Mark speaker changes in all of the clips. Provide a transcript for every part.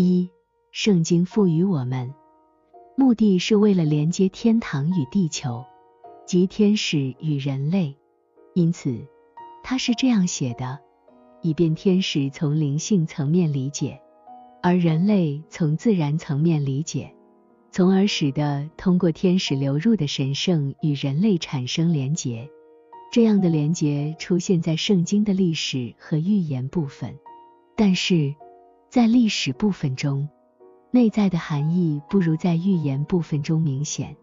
Speaker 1: 一、圣经赋予我们，目的是为了连接天堂与地球，即天使与人类。因此，它是这样写的，以便天使从灵性层面理解，而人类从自然层面理解，从而使得通过天使流入的神圣与人类产生连结。这样的连结出现在圣经的历史和预言部分，但是在历史部分中，内在的含义不如在预言部分中明显，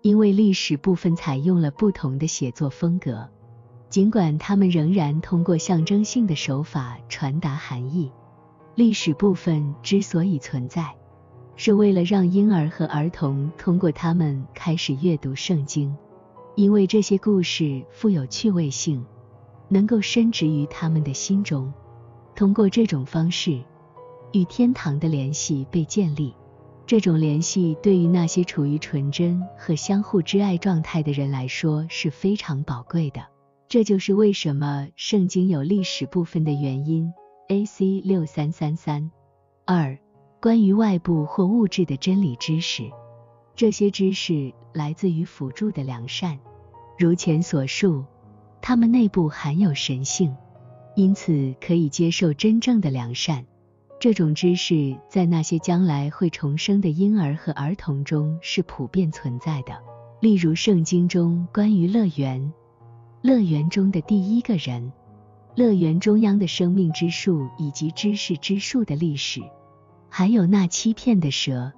Speaker 1: 因为历史部分采用了不同的写作风格。尽管他们仍然通过象征性的手法传达含义，历史部分之所以存在，是为了让婴儿和儿童通过他们开始阅读圣经，因为这些故事富有趣味性，能够深植于他们的心中。通过这种方式，与天堂的联系被建立。这种联系对于那些处于纯真和相互之爱状态的人来说是非常宝贵的。这就是为什么圣经有历史部分的原因。A.C. 六三三三二，关于外部或物质的真理知识，这些知识来自于辅助的良善。如前所述，它们内部含有神性，因此可以接受真正的良善。这种知识在那些将来会重生的婴儿和儿童中是普遍存在的。例如，圣经中关于乐园。乐园中的第一个人，乐园中央的生命之树以及知识之树的历史，还有那欺骗的蛇，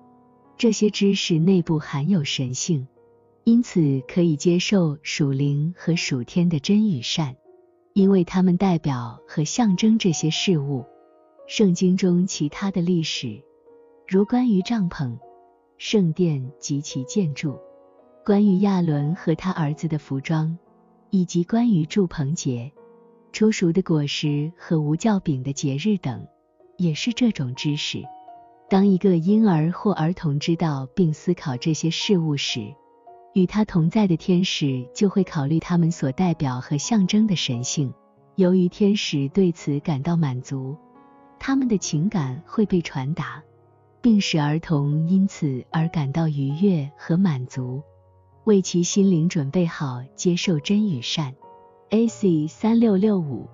Speaker 1: 这些知识内部含有神性，因此可以接受属灵和属天的真与善，因为它们代表和象征这些事物。圣经中其他的历史，如关于帐篷、圣殿及其建筑，关于亚伦和他儿子的服装。以及关于祝棚节、初熟的果实和无酵饼的节日等，也是这种知识。当一个婴儿或儿童知道并思考这些事物时，与他同在的天使就会考虑他们所代表和象征的神性。由于天使对此感到满足，他们的情感会被传达，并使儿童因此而感到愉悦和满足。为其心灵准备好接受真与善。A.C. 三六六五。